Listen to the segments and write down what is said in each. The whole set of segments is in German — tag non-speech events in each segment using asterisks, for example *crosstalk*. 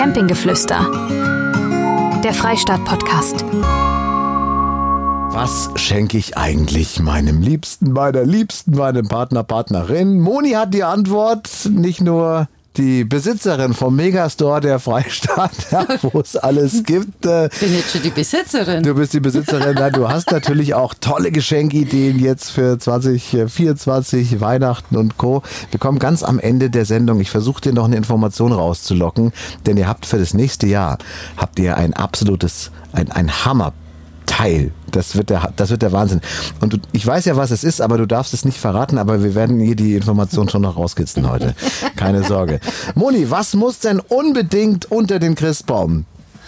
Campinggeflüster. Der Freistaat-Podcast. Was schenke ich eigentlich meinem Liebsten, meiner Liebsten, meinem Partner, Partnerin? Moni hat die Antwort. Nicht nur die Besitzerin vom Megastore der Freistaat, *laughs* ja, wo es alles gibt. Äh, bin jetzt schon die Besitzerin. Du bist die Besitzerin. Nein, du hast natürlich auch tolle Geschenkideen jetzt für 2024, Weihnachten und Co. Wir kommen ganz am Ende der Sendung. Ich versuche dir noch eine Information rauszulocken, denn ihr habt für das nächste Jahr habt ihr ein absolutes, ein, ein Hammer Teil. Das wird der, das wird der Wahnsinn. Und du, ich weiß ja, was es ist, aber du darfst es nicht verraten, aber wir werden hier die Information schon noch rauskitzeln heute. *laughs* Keine Sorge. Moni, was muss denn unbedingt unter den Christbaum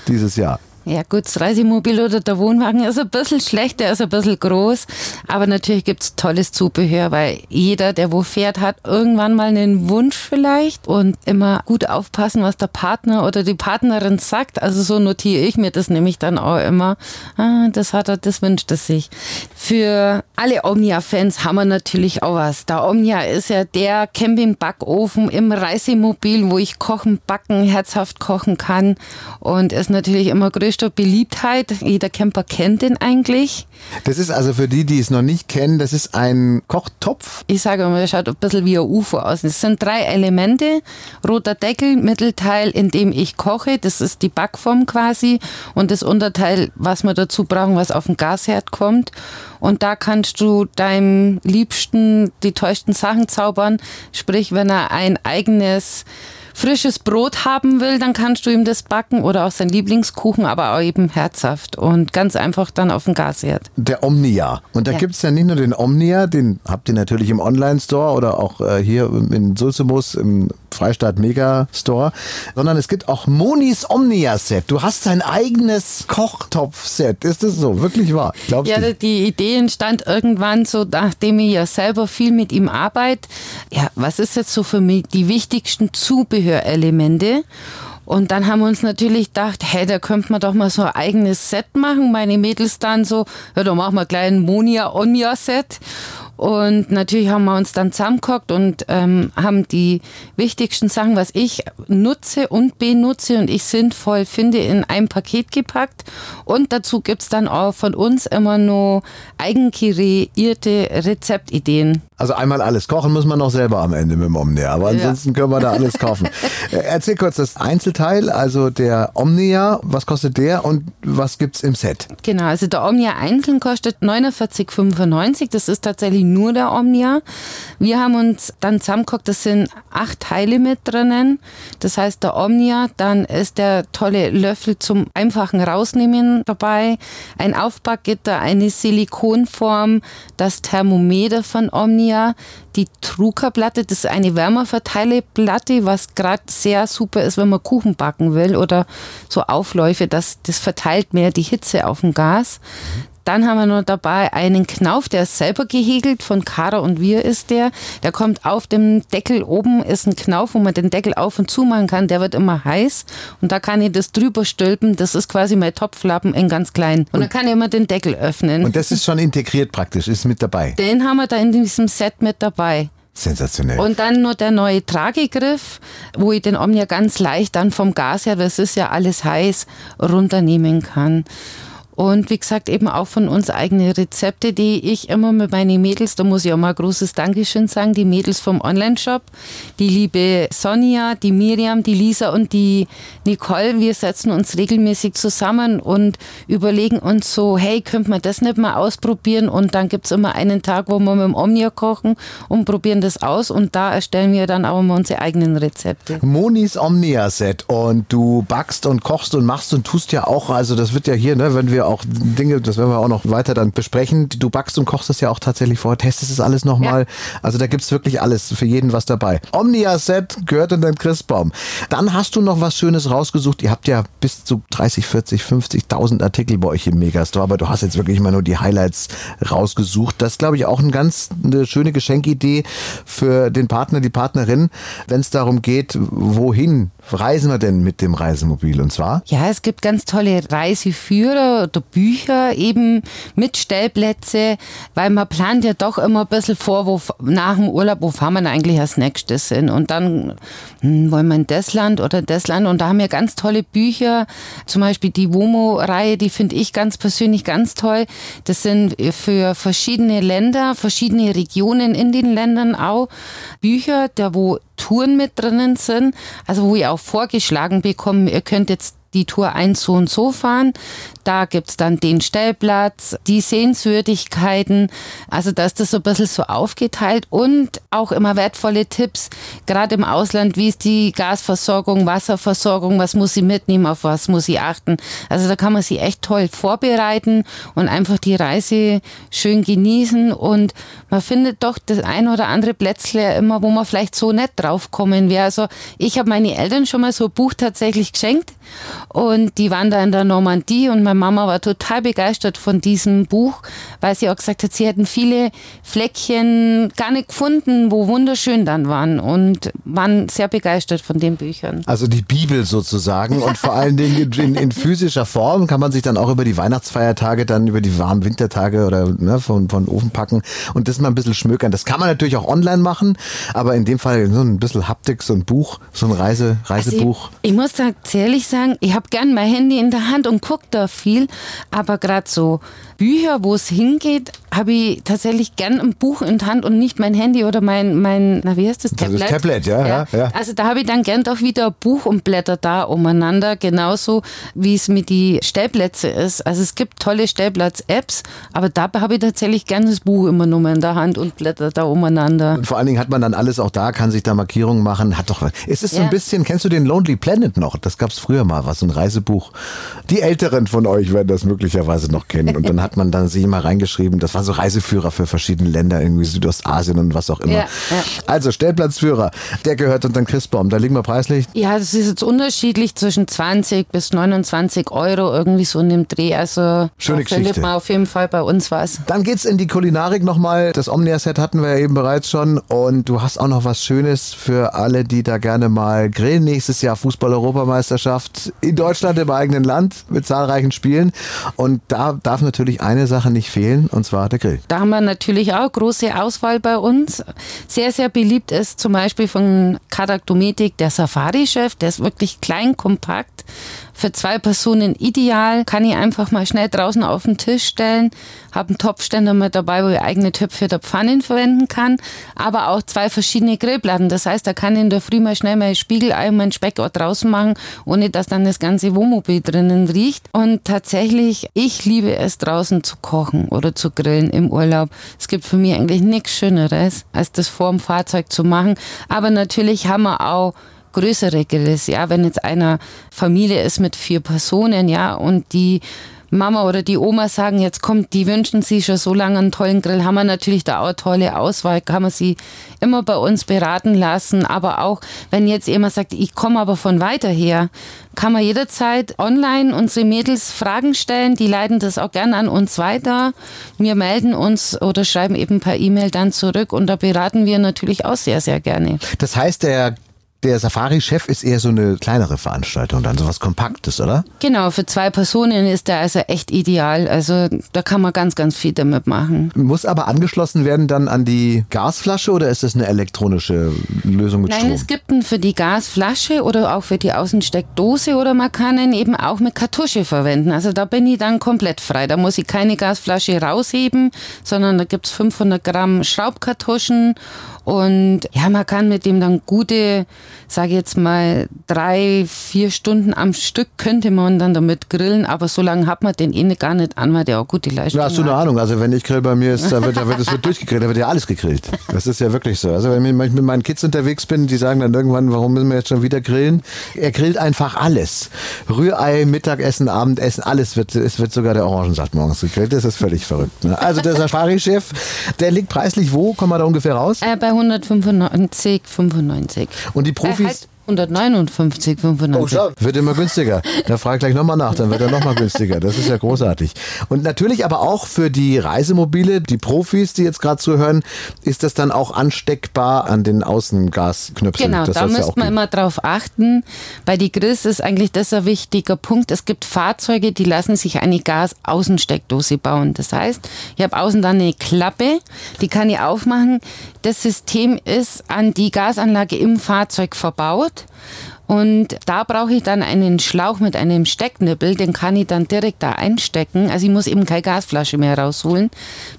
dieses Jahr? Ja gut, das Reisemobil oder der Wohnwagen ist ein bisschen schlecht, der ist ein bisschen groß, aber natürlich gibt's tolles Zubehör, weil jeder, der wo fährt, hat irgendwann mal einen Wunsch vielleicht und immer gut aufpassen, was der Partner oder die Partnerin sagt. Also so notiere ich mir das nämlich dann auch immer. Ah, das hat er, das wünscht er sich. Für alle Omnia-Fans haben wir natürlich auch was. Der Omnia ist ja der Camping-Backofen im Reisemobil, wo ich kochen, backen, herzhaft kochen kann und ist natürlich immer größer größter Beliebtheit. Jeder Camper kennt den eigentlich. Das ist also für die, die es noch nicht kennen, das ist ein Kochtopf. Ich sage immer, der schaut ein bisschen wie ein UFO aus. Es sind drei Elemente. Roter Deckel, Mittelteil, in dem ich koche. Das ist die Backform quasi. Und das Unterteil, was wir dazu brauchen, was auf den Gasherd kommt. Und da kannst du deinem Liebsten die tollsten Sachen zaubern. Sprich, wenn er ein eigenes frisches Brot haben will, dann kannst du ihm das backen oder auch sein Lieblingskuchen, aber auch eben herzhaft und ganz einfach dann auf dem Gasherd. Der Omnia. Und da ja. gibt es ja nicht nur den Omnia, den habt ihr natürlich im Online-Store oder auch äh, hier in Sulzemus im Freistaat Megastore, sondern es gibt auch Monis Omnia-Set. Du hast dein eigenes Kochtopf-Set. Ist das so? Wirklich wahr? Glaubst ja, du? die Idee entstand irgendwann so, nachdem ich ja selber viel mit ihm arbeite. Ja, was ist jetzt so für mich die wichtigsten Zubehörelemente? Und dann haben wir uns natürlich gedacht, hey, da könnte man doch mal so ein eigenes Set machen. Meine Mädels dann so, ja, da machen wir gleich ein Monia Omnia Set. Und natürlich haben wir uns dann zusammengehockt und ähm, haben die wichtigsten Sachen, was ich nutze und benutze und ich sinnvoll finde, in ein Paket gepackt. Und dazu gibt's dann auch von uns immer nur eigenkreierte Rezeptideen. Also einmal alles kochen muss man noch selber am Ende mit dem Omnia, aber ansonsten ja. können wir da alles kaufen. *laughs* Äh, erzähl kurz das Einzelteil, also der Omnia, was kostet der und was gibt's im Set? Genau, also der Omnia einzeln kostet 49,95. Das ist tatsächlich nur der Omnia. Wir haben uns dann zusammengeguckt, das sind acht Teile mit drinnen. Das heißt, der Omnia, dann ist der tolle Löffel zum einfachen Rausnehmen dabei, ein Aufbackgitter, eine Silikonform, das Thermometer von Omnia, die Truckerplatte, das ist eine Wärmerverteileplatte, was gerade sehr super ist, wenn man Kuchen backen will oder so Aufläufe, das, das verteilt mehr die Hitze auf dem Gas. Dann haben wir noch dabei einen Knauf, der ist selber gehegelt, von Kara und wir ist der. Der kommt auf dem Deckel oben, ist ein Knauf, wo man den Deckel auf und zu machen kann. Der wird immer heiß und da kann ich das drüber stülpen. Das ist quasi mein Topflappen in ganz klein. Und, und dann kann ich immer den Deckel öffnen. Und das ist schon integriert praktisch, ist mit dabei. Den haben wir da in diesem Set mit dabei. Sensationell. Und dann nur der neue Tragegriff, wo ich den Omnia ganz leicht dann vom Gas her, das ist ja alles heiß, runternehmen kann. Und wie gesagt, eben auch von uns eigene Rezepte, die ich immer mit meinen Mädels, da muss ich auch mal großes Dankeschön sagen, die Mädels vom Online-Shop, die liebe Sonja, die Miriam, die Lisa und die Nicole, wir setzen uns regelmäßig zusammen und überlegen uns so, hey, könnte man das nicht mal ausprobieren? Und dann gibt es immer einen Tag, wo wir mit dem Omnia kochen und probieren das aus und da erstellen wir dann auch immer unsere eigenen Rezepte. Monis Omnia-Set und du backst und kochst und machst und tust ja auch, also das wird ja hier, ne, wenn wir auch Dinge, das werden wir auch noch weiter dann besprechen. Du backst und kochst es ja auch tatsächlich vor, testest es alles nochmal. Ja. Also da gibt es wirklich alles, für jeden was dabei. Omnia Set gehört in den Christbaum. Dann hast du noch was Schönes rausgesucht. Ihr habt ja bis zu 30, 40, 50.000 Artikel bei euch im Megastore, aber du hast jetzt wirklich mal nur die Highlights rausgesucht. Das ist, glaube ich, auch ein ganz eine schöne Geschenkidee für den Partner, die Partnerin, wenn es darum geht, wohin reisen wir denn mit dem Reisemobil? Und zwar? Ja, es gibt ganz tolle Reiseführer oder Bücher eben mit Stellplätze, weil man plant ja doch immer ein bisschen vor, wo nach dem Urlaub, wo fahren wir eigentlich als nächstes hin? Und dann hm, wollen wir in das Land oder das Land? Und da haben wir ganz tolle Bücher, zum Beispiel die WOMO-Reihe, die finde ich ganz persönlich ganz toll. Das sind für verschiedene Länder, verschiedene Regionen in den Ländern auch Bücher, da wo Touren mit drinnen sind, also wo ihr auch vorgeschlagen bekommt, ihr könnt jetzt die Tour 1 so und so fahren. Da gibt's dann den Stellplatz, die Sehenswürdigkeiten. Also da ist das so ein bisschen so aufgeteilt und auch immer wertvolle Tipps, gerade im Ausland, wie ist die Gasversorgung, Wasserversorgung, was muss sie mitnehmen, auf was muss sie achten. Also da kann man sie echt toll vorbereiten und einfach die Reise schön genießen und man findet doch das ein oder andere Plätzle immer, wo man vielleicht so nicht draufkommen wäre. Also ich habe meine Eltern schon mal so ein Buch tatsächlich geschenkt und die waren da in der Normandie und meine Mama war total begeistert von diesem Buch, weil sie auch gesagt hat, sie hätten viele Fleckchen gar nicht gefunden, wo wunderschön dann waren und waren sehr begeistert von den Büchern. Also die Bibel sozusagen und vor allen Dingen in, in, physischer Form kann man sich dann auch über die Weihnachtsfeiertage, dann über die warmen Wintertage oder ne, von, von Ofen packen und das mal ein bisschen schmökern. Das kann man natürlich auch online machen, aber in dem Fall so ein bisschen Haptik, so ein Buch, so ein Reise, Reisebuch. Also ich, ich muss da ehrlich sagen, ich habe gern mein Handy in der Hand und gucke da viel, aber gerade so Bücher, wo es hingeht, habe ich tatsächlich gern ein Buch in der Hand und nicht mein Handy oder mein, mein na wie heißt das, Tablet? Das Tablet, ja, ja. ja, Also da habe ich dann gern doch wieder Buch und Blätter da umeinander, genauso wie es mit die Stellplätze ist. Also es gibt tolle Stellplatz-Apps, aber da habe ich tatsächlich gern das Buch immer nur in der Hand und Blätter da umeinander. Und vor allen Dingen hat man dann alles auch da, kann sich da Markierungen machen, hat doch, es ist so ein bisschen, kennst du den Lonely Planet noch? Das gab es früher mal, was so ein Reisebuch. Die Älteren von euch werden das möglicherweise noch kennen und dann hat hat man dann sich immer reingeschrieben. Das waren so Reiseführer für verschiedene Länder, irgendwie Südostasien und was auch immer. Ja, ja. Also Stellplatzführer, der gehört unter den Christbaum. Da liegen wir preislich. Ja, das ist jetzt unterschiedlich zwischen 20 bis 29 Euro irgendwie so in dem Dreh. Also Schöne da findet man auf jeden Fall bei uns was. Dann geht's in die Kulinarik nochmal. Das Omnia-Set hatten wir ja eben bereits schon. Und du hast auch noch was Schönes für alle, die da gerne mal grillen. Nächstes Jahr Fußball-Europameisterschaft in Deutschland, im eigenen Land mit zahlreichen Spielen. Und da darf natürlich eine Sache nicht fehlen, und zwar der Grill. Da haben wir natürlich auch große Auswahl bei uns. Sehr, sehr beliebt ist zum Beispiel von Karaktometik der Safari-Chef. Der ist wirklich klein, kompakt für zwei Personen ideal. Kann ich einfach mal schnell draußen auf den Tisch stellen. Habe einen Topfständer mit dabei, wo ich eigene Töpfe der Pfannen verwenden kann. Aber auch zwei verschiedene Grillplatten. Das heißt, da kann ich in der Früh mal schnell mein Spiegelei und meinen Speck auch draußen machen, ohne dass dann das ganze Wohnmobil drinnen riecht. Und tatsächlich, ich liebe es draußen zu kochen oder zu grillen im Urlaub. Es gibt für mich eigentlich nichts Schöneres, als das vor dem Fahrzeug zu machen. Aber natürlich haben wir auch größere Grills, ja, wenn jetzt einer Familie ist mit vier Personen, ja, und die Mama oder die Oma sagen, jetzt kommt, die wünschen sich schon so lange einen tollen Grill, haben wir natürlich da auch eine tolle Auswahl, kann man sie immer bei uns beraten lassen. Aber auch, wenn jetzt jemand sagt, ich komme aber von weiter her, kann man jederzeit online unsere Mädels Fragen stellen. Die leiten das auch gern an uns weiter. Wir melden uns oder schreiben eben per E-Mail dann zurück und da beraten wir natürlich auch sehr, sehr gerne. Das heißt, der der Safari-Chef ist eher so eine kleinere Veranstaltung, dann sowas Kompaktes, oder? Genau, für zwei Personen ist der also echt ideal. Also da kann man ganz, ganz viel damit machen. Muss aber angeschlossen werden dann an die Gasflasche oder ist das eine elektronische Lösung mit Nein, Strom? Nein, es gibt einen für die Gasflasche oder auch für die Außensteckdose oder man kann ihn eben auch mit Kartusche verwenden. Also da bin ich dann komplett frei. Da muss ich keine Gasflasche rausheben, sondern da gibt es 500 Gramm Schraubkartuschen und ja, man kann mit dem dann gute, sage jetzt mal, drei, vier Stunden am Stück könnte man dann damit grillen, aber so lange hat man den eh gar nicht an, weil der auch gute Leistung hat. hast du eine Ahnung? Also wenn ich grill bei mir ist, da wird, da wird, das wird *laughs* durchgegrillt, da wird ja alles gegrillt. Das ist ja wirklich so. Also wenn ich mit meinen Kids unterwegs bin, die sagen dann irgendwann, warum müssen wir jetzt schon wieder grillen? Er grillt einfach alles. Rührei, Mittagessen, Abendessen, alles wird, es wird sogar der Orangensaft morgens gegrillt. Das ist völlig verrückt. Ne? Also der Safari-Chef, der liegt preislich wo? Kommen wir da ungefähr raus? Äh, bei 195, 95. Und die Profis? Äh, halt 159, 95. Oh, wird immer günstiger. Da frage ich gleich nochmal nach, dann wird er nochmal günstiger. Das ist ja großartig. Und natürlich aber auch für die Reisemobile, die Profis, die jetzt gerade zuhören, ist das dann auch ansteckbar an den Außengasknöpseln. Genau, das da ja müsste auch man immer drauf achten. Bei die Gris ist eigentlich das ein wichtiger Punkt. Es gibt Fahrzeuge, die lassen sich eine Gasaußensteckdose bauen. Das heißt, ich habe außen dann eine Klappe, die kann ich aufmachen. Das System ist an die Gasanlage im Fahrzeug verbaut. Und da brauche ich dann einen Schlauch mit einem Stecknippel, den kann ich dann direkt da einstecken. Also ich muss eben keine Gasflasche mehr rausholen.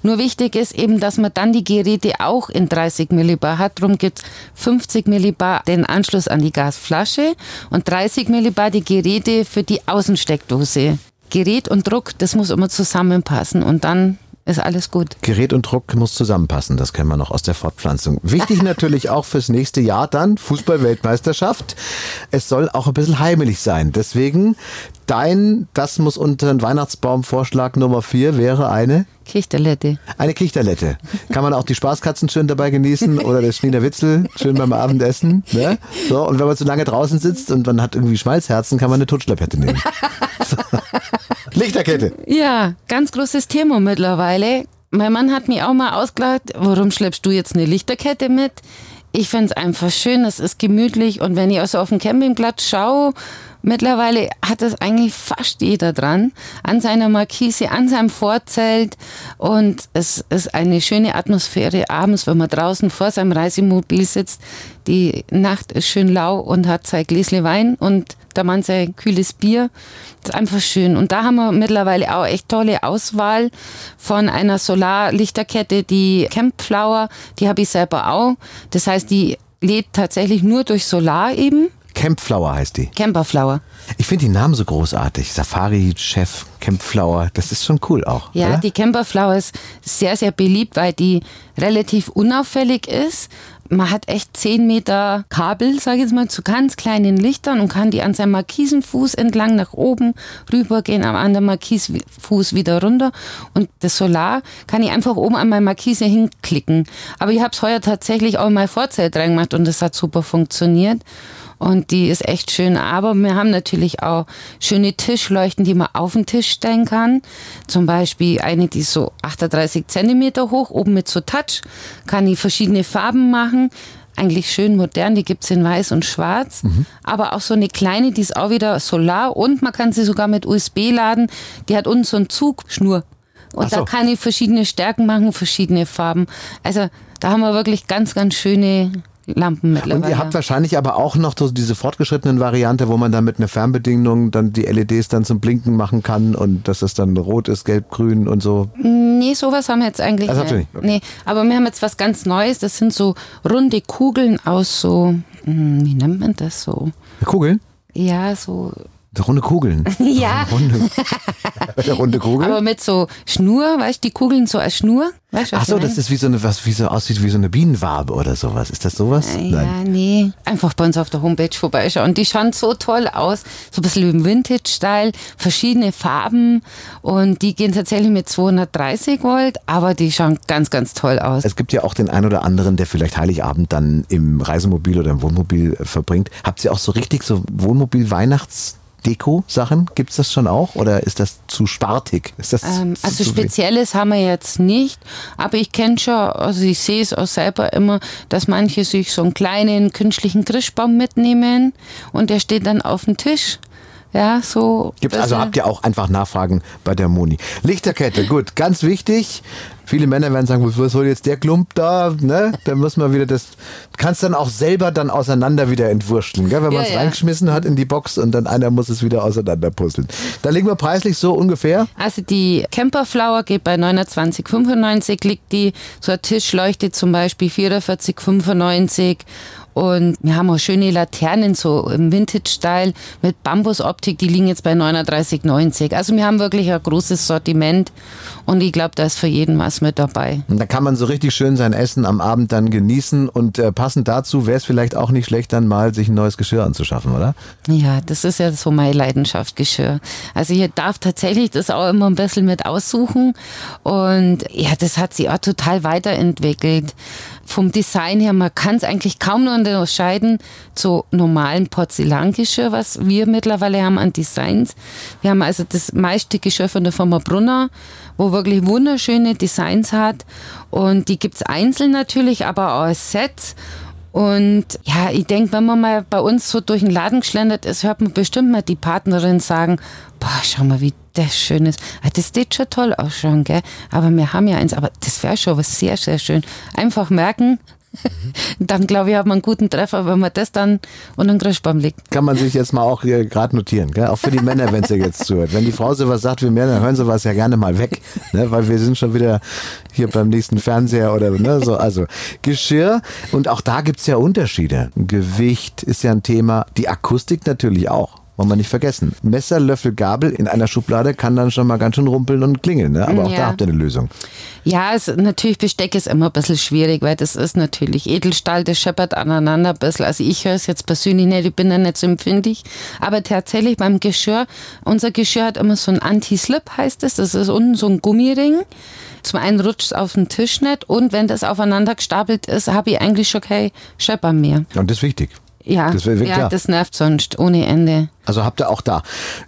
Nur wichtig ist eben, dass man dann die Geräte auch in 30 Millibar hat. Darum gibt 50 Millibar den Anschluss an die Gasflasche und 30 Millibar die Geräte für die Außensteckdose. Gerät und Druck, das muss immer zusammenpassen und dann ist alles gut. Gerät und Druck muss zusammenpassen, das kennen wir noch aus der Fortpflanzung. Wichtig *laughs* natürlich auch fürs nächste Jahr dann, Fußball-Weltmeisterschaft. Es soll auch ein bisschen heimelig sein. Deswegen, dein, das muss unter den Weihnachtsbaum-Vorschlag Nummer vier wäre eine? Kichterlette. Eine Kichterlette. Kann man auch die Spaßkatzen schön dabei genießen oder das Schneider Witzel schön beim Abendessen. Ne? So, und wenn man zu lange draußen sitzt und man hat irgendwie Schmalzherzen, kann man eine Totschleppette nehmen. *laughs* Lichterkette. Ja, ganz großes Thema mittlerweile. Mein Mann hat mich auch mal ausgelacht, warum schleppst du jetzt eine Lichterkette mit? Ich finde es einfach schön, es ist gemütlich und wenn ich also auf dem Campingplatz schaue, mittlerweile hat es eigentlich fast jeder dran, an seiner Markise, an seinem Vorzelt und es ist eine schöne Atmosphäre abends, wenn man draußen vor seinem Reisemobil sitzt. Die Nacht ist schön lau und hat sein Gläschen Wein und der Mann sein kühles Bier. Das ist einfach schön. Und da haben wir mittlerweile auch echt tolle Auswahl von einer Solarlichterkette, die Campflower, die habe ich selber auch. Das heißt, die lädt tatsächlich nur durch Solar eben. Campflower heißt die. Camperflower. Ich finde die Namen so großartig. Safari-Chef, Campflower, das ist schon cool auch. Ja, oder? die Camperflower ist sehr, sehr beliebt, weil die relativ unauffällig ist. Man hat echt 10 Meter Kabel, sage ich jetzt mal, zu ganz kleinen Lichtern und kann die an seinem Markisenfuß entlang nach oben rübergehen, am anderen Markisfuß wieder runter. Und das Solar kann ich einfach oben an meine Markise hinklicken. Aber ich habe es heuer tatsächlich auch mein Vorzelt reingemacht und das hat super funktioniert. Und die ist echt schön. Aber wir haben natürlich auch schöne Tischleuchten, die man auf den Tisch stellen kann. Zum Beispiel eine, die ist so 38 Zentimeter hoch, oben mit so Touch. Kann die verschiedene Farben machen. Eigentlich schön modern, die gibt's in weiß und schwarz. Aber auch so eine kleine, die ist auch wieder solar und man kann sie sogar mit USB laden. Die hat unten so eine Zugschnur. Und so. da kann ich verschiedene Stärken machen, verschiedene Farben. Also da haben wir wirklich ganz, ganz schöne Lampen mittlerweile. Und ihr habt wahrscheinlich aber auch noch so diese fortgeschrittenen Variante, wo man dann mit einer Fernbedienung dann die LEDs dann zum Blinken machen kann und dass es dann rot ist, gelb, grün und so. Nee, sowas haben wir jetzt eigentlich Das habt ihr nicht. nicht, okay. Nee, aber wir haben jetzt was ganz Neues. Das sind so runde Kugeln aus so, hm, wie nennt man das so? Kugeln? Ja, so, Runde Kugeln. *laughs* ja, Runde, *laughs* runde Kugel? aber mit so Schnur, weißt du, die Kugeln so als Schnur. Weißt Ach so, das ist wie so eine, was wie so aussieht wie so eine Bienenwabe oder sowas. Ist das sowas? Ja, nee. Einfach bei uns auf der Homepage vorbeischauen. Die schauen so toll aus. So ein bisschen im Vintage-Style, verschiedene Farben. Und die gehen tatsächlich mit 230 Volt, aber die schauen ganz, ganz toll aus. Es gibt ja auch den einen oder anderen, der vielleicht Heiligabend dann im Reisemobil oder im Wohnmobil äh, verbringt. Habt ihr auch so richtig so Wohnmobil-Weihnachts-Deko-Sachen? Gibt's das schon auch oder ist das zu spartig? Ist das Ähm, zu- also zu? Spezielles haben wir jetzt nicht, aber ich kenne schon, also ich sehe es auch selber immer, dass manche sich so einen kleinen künstlichen Christbaum mitnehmen und der steht dann auf dem Tisch. Ja, so. Gibt's, also habt ihr auch einfach Nachfragen bei der Moni. Lichterkette, gut, ganz wichtig. Viele Männer werden sagen, was soll jetzt der Klump da? Ne? Da muss man wieder das. Kannst dann auch selber dann auseinander wieder entwurschteln, gell? wenn man Ja, es ja. reingeschmissen hat in die Box und dann einer muss es wieder auseinanderpuzzeln. Da liegen wir preislich so ungefähr. Also die Camperflower geht bei 29,95, liegt die, so eine Tischleuchte zum Beispiel 44,95 und wir haben auch schöne Laternen so im Vintage-Style mit Bambusoptik, die liegen jetzt bei 39,90. Also wir haben wirklich ein großes Sortiment und ich glaube, da ist für jeden was mit dabei. Und da kann man so richtig schön sein Essen am Abend dann genießen und äh, passend dazu wäre es vielleicht auch nicht schlecht, dann mal sich ein neues Geschirr anzuschaffen, oder? Ja, das ist ja so meine Leidenschaft, Geschirr. Also ich darf tatsächlich das auch immer ein bisschen mit aussuchen und ja, das hat sich auch total weiterentwickelt. Vom Design her, man kann es eigentlich kaum noch unterscheiden zu normalen Porzellangeschirr, was wir mittlerweile haben an Designs. Wir haben also das meiste Geschirr von der Firma Brunner, wo wirklich wunderschöne Designs hat. Und die gibt es einzeln natürlich, aber auch als Sets. Und ja, ich denke, wenn man mal bei uns so durch den Laden geschlendert ist, hört man bestimmt mal die Partnerin sagen, boah, schau mal, wie das schön ist. Ah, das sieht schon toll ausschauen, gell? Aber wir haben ja eins, aber das wäre schon was sehr, sehr schön. Einfach merken, *laughs* dann glaube ich, hat man einen guten Treffer, wenn man das dann unter den Christbaum legt. Kann man sich jetzt mal auch hier gerade notieren, gell? auch für die Männer, wenn sie jetzt zuhört. Wenn die Frau sowas sagt wie dann hören sie was ja gerne mal weg, ne? weil wir sind schon wieder hier beim nächsten Fernseher oder ne? so. Also Geschirr und auch da gibt es ja Unterschiede. Gewicht ist ja ein Thema, die Akustik natürlich auch. Wollen wir nicht vergessen. Messer, Löffel, Gabel in einer Schublade kann dann schon mal ganz schön rumpeln und klingeln. Ne? Aber auch Ja. da habt ihr eine Lösung. Ja, es, natürlich Besteck ist immer ein bisschen schwierig, weil das ist natürlich Edelstahl, das scheppert aneinander ein bisschen. Also ich höre es jetzt persönlich nicht, ich bin da nicht so empfindlich. Aber tatsächlich beim Geschirr, unser Geschirr hat immer so ein Anti-Slip, heißt es. Das ist unten so ein Gummiring. Zum einen rutscht es auf den Tisch nicht und wenn das aufeinander gestapelt ist, habe ich eigentlich schon kein Scheppern mehr. Und das ist wichtig. Ja, Das wäre ja klar. das nervt sonst ohne Ende. Also habt ihr auch da.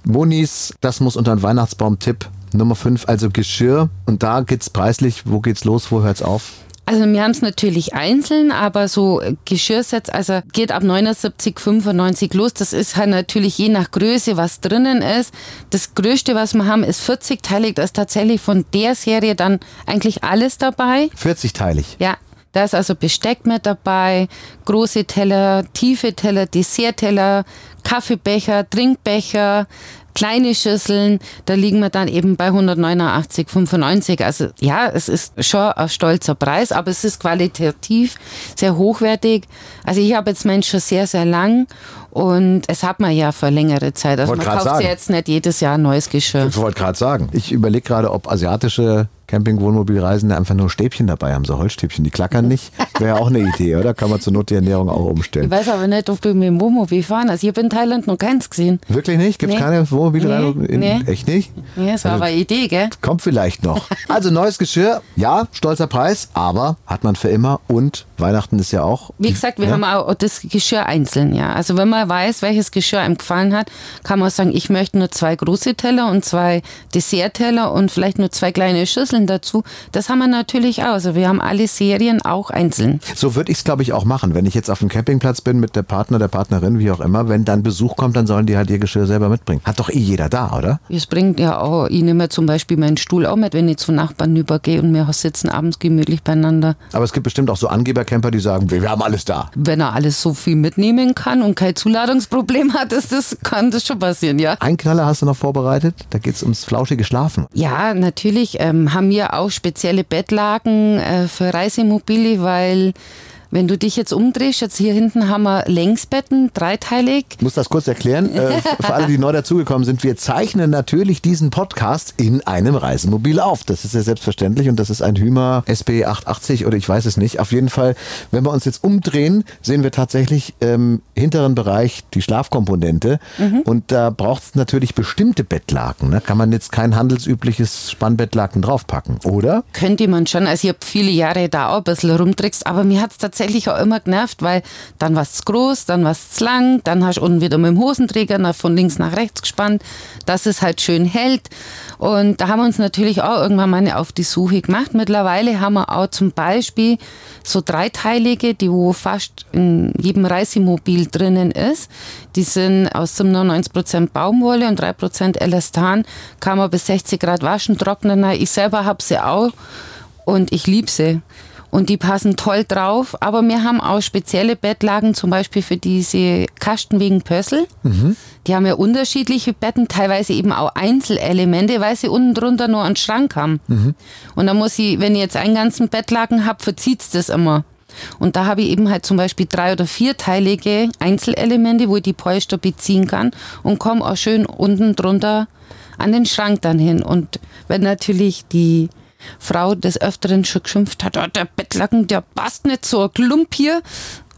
Monis, das muss unter den Weihnachtsbaum-Tipp Nummer 5, also Geschirr. Und da geht's preislich, wo geht's los, wo hört's auf? Also wir haben es natürlich einzeln, aber so Geschirrsets, also geht ab 79, 95 los. Das ist halt natürlich je nach Größe, was drinnen ist. Das Größte, was wir haben, ist 40-teilig. Da ist tatsächlich von der Serie dann eigentlich alles dabei. 40-teilig. Ja, da ist also Besteck mit dabei, große Teller, tiefe Teller, Dessertteller, Kaffeebecher, Trinkbecher, kleine Schüsseln, da liegen wir dann eben bei 189, 95. Also ja, es ist schon ein stolzer Preis, aber es ist qualitativ sehr hochwertig. Also ich habe jetzt Mensch schon sehr, sehr lang und es hat man ja für längere Zeit. Also man kauft sagen. ja jetzt nicht jedes Jahr ein neues Geschirr. Ich wollte gerade sagen, ich überlege gerade, ob asiatische Camping-Wohnmobilreisende einfach nur Stäbchen dabei haben, so Holzstäbchen, die klackern nicht. Wäre auch eine Idee, oder? Kann man zur Not die Ernährung auch Ich umstellen. weiß aber nicht, ob du mit dem Wohnmobil fahren. Also ich habe in Thailand noch keins gesehen. Wirklich nicht? Gibt es Nee. keine Wohnmobile? Nee, in, nee. Echt nicht? Ja, das war Also- aber eine Idee, gell? Kommt vielleicht noch. *laughs* Also neues Geschirr, ja, stolzer Preis, aber hat man für immer und Weihnachten ist ja auch. Wie gesagt, wir ja? haben auch das Geschirr einzeln, ja. Also wenn man weiß, welches Geschirr einem gefallen hat, kann man sagen, ich möchte nur zwei große Teller und zwei Dessertteller und vielleicht nur zwei kleine Schüsseln dazu. Das haben wir natürlich auch. Also wir haben alle Serien auch einzeln. So würde ich es, glaube ich, auch machen. Wenn ich jetzt auf dem Campingplatz bin mit der Partner, der Partnerin, wie auch immer, wenn dann Besuch kommt, dann sollen die halt ihr Geschirr selber mitbringen. Hat doch eh jeder da, oder? Es bringt ja auch, ich nehme zum Beispiel meinen Stuhl auch mit, wenn ich zu Nachbarn übergehe und wir sitzen abends gemütlich beieinander. Aber es gibt bestimmt auch so Angebercamper, die sagen, wir wir haben alles da. Wenn er alles so viel mitnehmen kann und kein Zuladungsproblem hat, ist das, kann das schon passieren, ja. Ein Knaller hast du noch vorbereitet. Da geht es ums flauschige Schlafen. Ja, natürlich ähm, haben wir auch spezielle Bettlaken äh, für Reisemobile, weil wenn du dich jetzt umdrehst, jetzt hier hinten haben wir Längsbetten, dreiteilig. Ich muss das kurz erklären. Äh, für alle, die neu dazugekommen sind, wir zeichnen natürlich diesen Podcast in einem Reisemobil auf. Das ist ja selbstverständlich und das ist ein Hümer SB 880 oder ich weiß es nicht. Auf jeden Fall, wenn wir uns jetzt umdrehen, sehen wir tatsächlich im hinteren Bereich die Schlafkomponente und da braucht es natürlich bestimmte Bettlaken. Ne? Kann man jetzt kein handelsübliches Spannbettlaken draufpacken, oder? Könnte man schon, also ich habe viele Jahre da auch ein bisschen rumtrickst, aber mir hat es tatsächlich auch immer genervt, weil dann war es groß, dann war es lang, dann hast du unten wieder mit dem Hosenträger nach- von links nach rechts gespannt, dass es halt schön hält. Und da haben wir uns natürlich auch irgendwann mal auf die Suche gemacht. Mittlerweile haben wir auch zum Beispiel so dreiteilige, die wo fast in jedem Reisemobil drinnen ist. Die sind aus 97% Baumwolle und 3% Elastan. Kann man bis 60 Grad waschen, trocknen. Ich selber habe sie auch und ich liebe sie. Und die passen toll drauf, aber wir haben auch spezielle Bettlagen, zum Beispiel für diese Kasten wegen Pössl. Die haben ja unterschiedliche Betten, teilweise eben auch Einzelelemente, weil sie unten drunter nur einen Schrank haben. Und da muss ich, wenn ich jetzt einen ganzen Bettlaken habe, verzieht's das immer. Und da habe ich eben halt zum Beispiel drei- oder vierteilige Einzelelemente, wo ich die Polster beziehen kann und komme auch schön unten drunter an den Schrank dann hin. Und wenn natürlich die Frau des Öfteren schon geschimpft hat, oh, der Bettlaken, der passt nicht so ein Klump hier,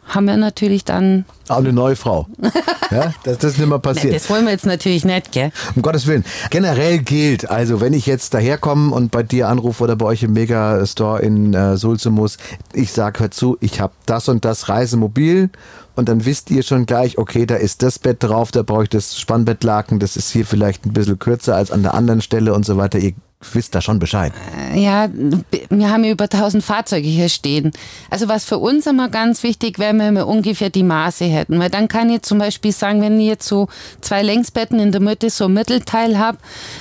haben wir natürlich dann. Auch eine neue Frau. *laughs* ja, das, das ist nicht mehr passiert. Das wollen wir jetzt natürlich nicht, gell? Um Gottes Willen. Generell gilt, also wenn ich jetzt daherkomme und bei dir anrufe oder bei euch im Megastore in äh, Sulze muss, ich sage, hör zu, ich habe das und das Reisemobil und dann wisst ihr schon gleich, okay, da ist das Bett drauf, da brauche ich das Spannbettlaken, das ist hier vielleicht ein bisschen kürzer als an der anderen Stelle und so weiter. Ihr wisst da schon Bescheid. Ja, wir haben über 1000 Fahrzeuge hier stehen. Also was für uns immer ganz wichtig wäre, wenn wir ungefähr die Maße hätten. Weil dann kann ich zum Beispiel sagen, wenn ich jetzt so zwei Längsbetten in der Mitte so ein Mittelteil habe,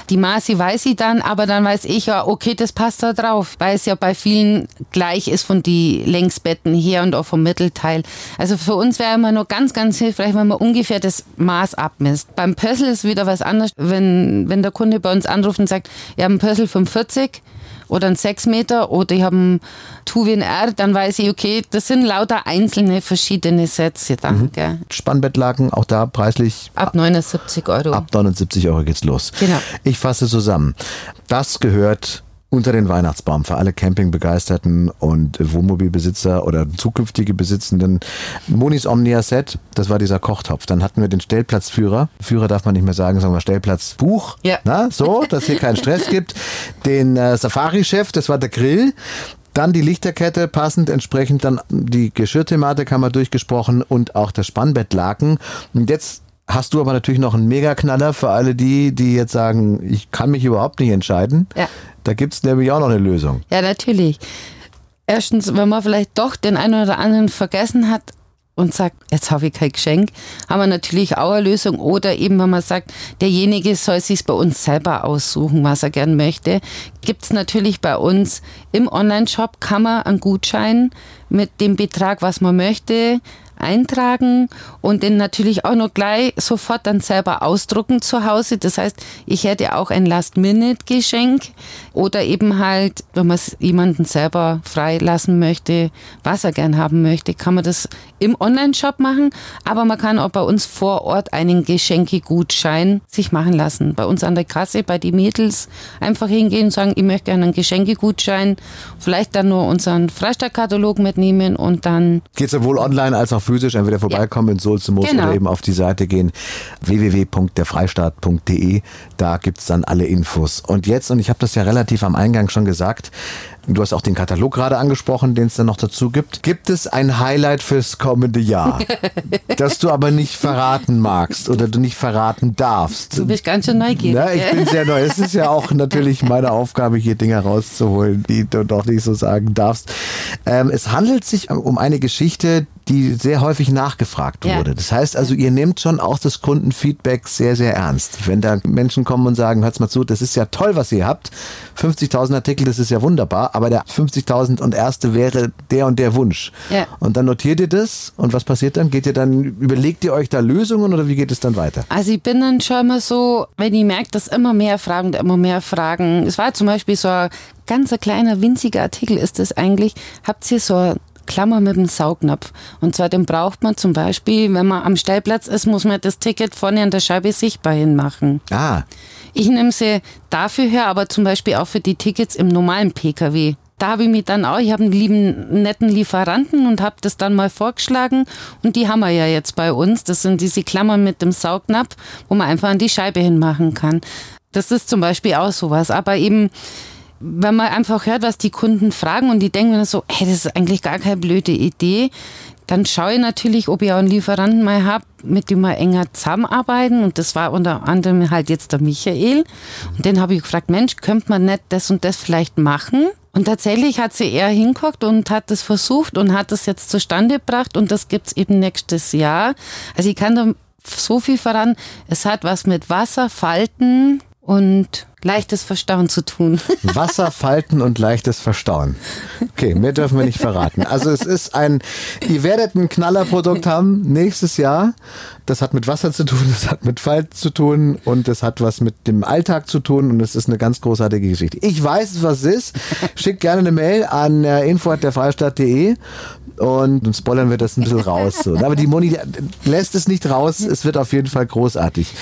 die Maße weiß ich dann, aber dann weiß ich ja, okay, das passt da drauf. Weil es ja bei vielen gleich ist von die Längsbetten her und auch vom Mittelteil. Also für uns wäre immer nur ganz, ganz hilfreich, wenn man ungefähr das Maß abmisst. Beim Pössl ist wieder was anderes, wenn, wenn der Kunde bei uns anruft und sagt, ja, ein Pössl 45 oder ein 6 Meter oder ich habe einen Tuvin R, dann weiß ich, okay, das sind lauter einzelne verschiedene Sätze dann. Mhm. Gell. Spannbettlaken, auch da preislich. Ab 79 Euro. Ab 79 Euro geht's los. Genau. Ich fasse zusammen. Das gehört unter den Weihnachtsbaum für alle Campingbegeisterten und Wohnmobilbesitzer oder zukünftige Besitzenden. Monis Omnia Set, das war dieser Kochtopf. Dann hatten wir den Stellplatzführer. Führer darf man nicht mehr sagen, sondern Stellplatzbuch. Ja. Na, so, dass hier keinen Stress *laughs* gibt. Den äh, Safari-Chef, das war der Grill. Dann die Lichterkette, passend entsprechend dann die Geschirrthematik haben wir durchgesprochen und auch das Spannbettlaken. Und jetzt hast du aber natürlich noch einen Megaknaller für alle die, die jetzt sagen, ich kann mich überhaupt nicht entscheiden. Ja. Da gibt es nämlich auch noch eine Lösung. Ja, natürlich. Erstens, wenn man vielleicht doch den einen oder anderen vergessen hat und sagt, jetzt habe ich kein Geschenk, haben wir natürlich auch eine Lösung. Oder eben, wenn man sagt, derjenige soll sich bei uns selber aussuchen, was er gern möchte, gibt es natürlich bei uns im Online-Shop, kann man einen Gutschein mit dem Betrag, was man möchte, eintragen und den natürlich auch noch gleich sofort dann selber ausdrucken zu Hause. Das heißt, ich hätte auch ein Last-Minute-Geschenk oder eben halt, wenn man es jemanden selber freilassen möchte, was er gern haben möchte, kann man das im Online-Shop machen, aber man kann auch bei uns vor Ort einen Geschenkegutschein sich machen lassen. Bei uns an der Kasse, bei den Mädels einfach hingehen und sagen, ich möchte gerne einen Geschenkegutschein, vielleicht dann nur unseren Freistaatkatalog mitnehmen und dann... Geht sowohl online als auch physisch, entweder vorbeikommen ja. in Sulzemos Genau. oder eben auf die Seite gehen, www.derfreistaat.de, da gibt's dann alle Infos. Und jetzt, und ich habe das ja relativ am Eingang schon gesagt, du hast auch den Katalog gerade angesprochen, den es dann noch dazu gibt, gibt es ein Highlight fürs kommende Jahr, *laughs* das du aber nicht verraten magst oder du nicht verraten darfst. Du bist ganz schön neugierig. Ja, ich bin sehr neu. Es ist ja auch *laughs* natürlich meine Aufgabe, hier Dinge rauszuholen, die du doch nicht so sagen darfst. Ähm, es handelt sich um eine Geschichte, die sehr häufig nachgefragt Ja. wurde. Das heißt also, ihr nehmt schon auch das Kundenfeedback sehr, sehr ernst. Wenn da Menschen kommen und sagen, hört's mal zu, das ist ja toll, was ihr habt. 50.000 Artikel, das ist ja wunderbar, aber der 50.000 und erste wäre der und der Wunsch. Ja. Und dann notiert ihr das und was passiert dann? Geht ihr dann, überlegt ihr euch da Lösungen oder wie geht es dann weiter? Also ich bin dann schon mal so, wenn ich merke, dass immer mehr Fragen, immer mehr Fragen. Es war zum Beispiel so ein ganz ein kleiner, winziger Artikel ist das eigentlich. Habt ihr so eine Klammer mit dem Saugnapf? Und zwar den braucht man zum Beispiel, wenn man am Stellplatz ist, muss man das Ticket vorne an der Scheibe sichtbar hinmachen. Ah, Ich nehme sie dafür her, aber zum Beispiel auch für die Tickets im normalen Pkw. Da habe ich mich dann auch, ich habe einen lieben, netten Lieferanten und habe das dann mal vorgeschlagen. Und die haben wir ja jetzt bei uns. Das sind diese Klammern mit dem Saugnapf, wo man einfach an die Scheibe hinmachen kann. Das ist zum Beispiel auch sowas. Aber eben, wenn man einfach hört, was die Kunden fragen und die denken so, hey, das ist eigentlich gar keine blöde Idee, dann schaue ich natürlich, ob ich auch einen Lieferanten mal habe, mit dem wir enger zusammenarbeiten. Und das war unter anderem halt jetzt der Michael. Und den habe ich gefragt, Mensch, könnte man nicht das und das vielleicht machen? Und tatsächlich hat sie eher hinguckt und hat das versucht und hat das jetzt zustande gebracht. Und das gibt's eben nächstes Jahr. Also ich kann da so viel voran. Es hat was mit Wasser, Falten und leichtes Verstauen zu tun. *laughs* Wasser, Falten und leichtes Verstauen. Okay, mehr dürfen wir nicht verraten. Also es ist ein, ihr werdet ein Knallerprodukt haben nächstes Jahr. Das hat mit Wasser zu tun, das hat mit Falten zu tun und das hat was mit dem Alltag zu tun und es ist eine ganz großartige Geschichte. Ich weiß, was es ist. Schickt gerne eine Mail an äh, und spoilern wir das ein bisschen raus. So. *laughs* Aber die Moni lässt es nicht raus. Es wird auf jeden Fall großartig.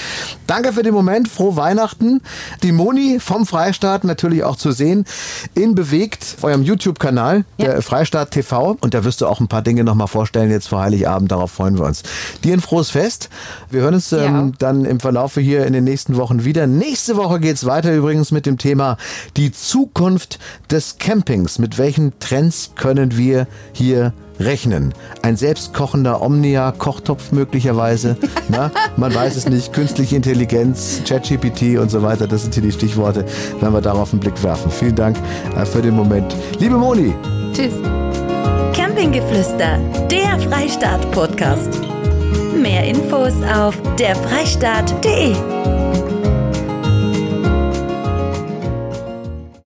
Danke für den Moment. Frohe Weihnachten. Die Moni vom Freistaat natürlich auch zu sehen in Bewegt, eurem YouTube-Kanal, ja. der Freistaat TV. Und da wirst du auch ein paar Dinge nochmal vorstellen jetzt vor Heiligabend. Darauf freuen wir uns. Dir ein frohes Fest. Wir hören uns ähm, dann im Verlauf hier in den nächsten Wochen wieder. Nächste Woche geht es weiter übrigens mit dem Thema die Zukunft des Campings. Mit welchen Trends können wir hier rechnen. Ein selbstkochender Omnia-Kochtopf möglicherweise. *laughs* Na, man weiß es nicht. Künstliche Intelligenz, ChatGPT und so weiter. Das sind hier die Stichworte, wenn wir darauf einen Blick werfen. Vielen Dank äh, für den Moment. Liebe Moni. Tschüss. Campinggeflüster, der Freistaat-Podcast. Mehr Infos auf derfreistaat.de.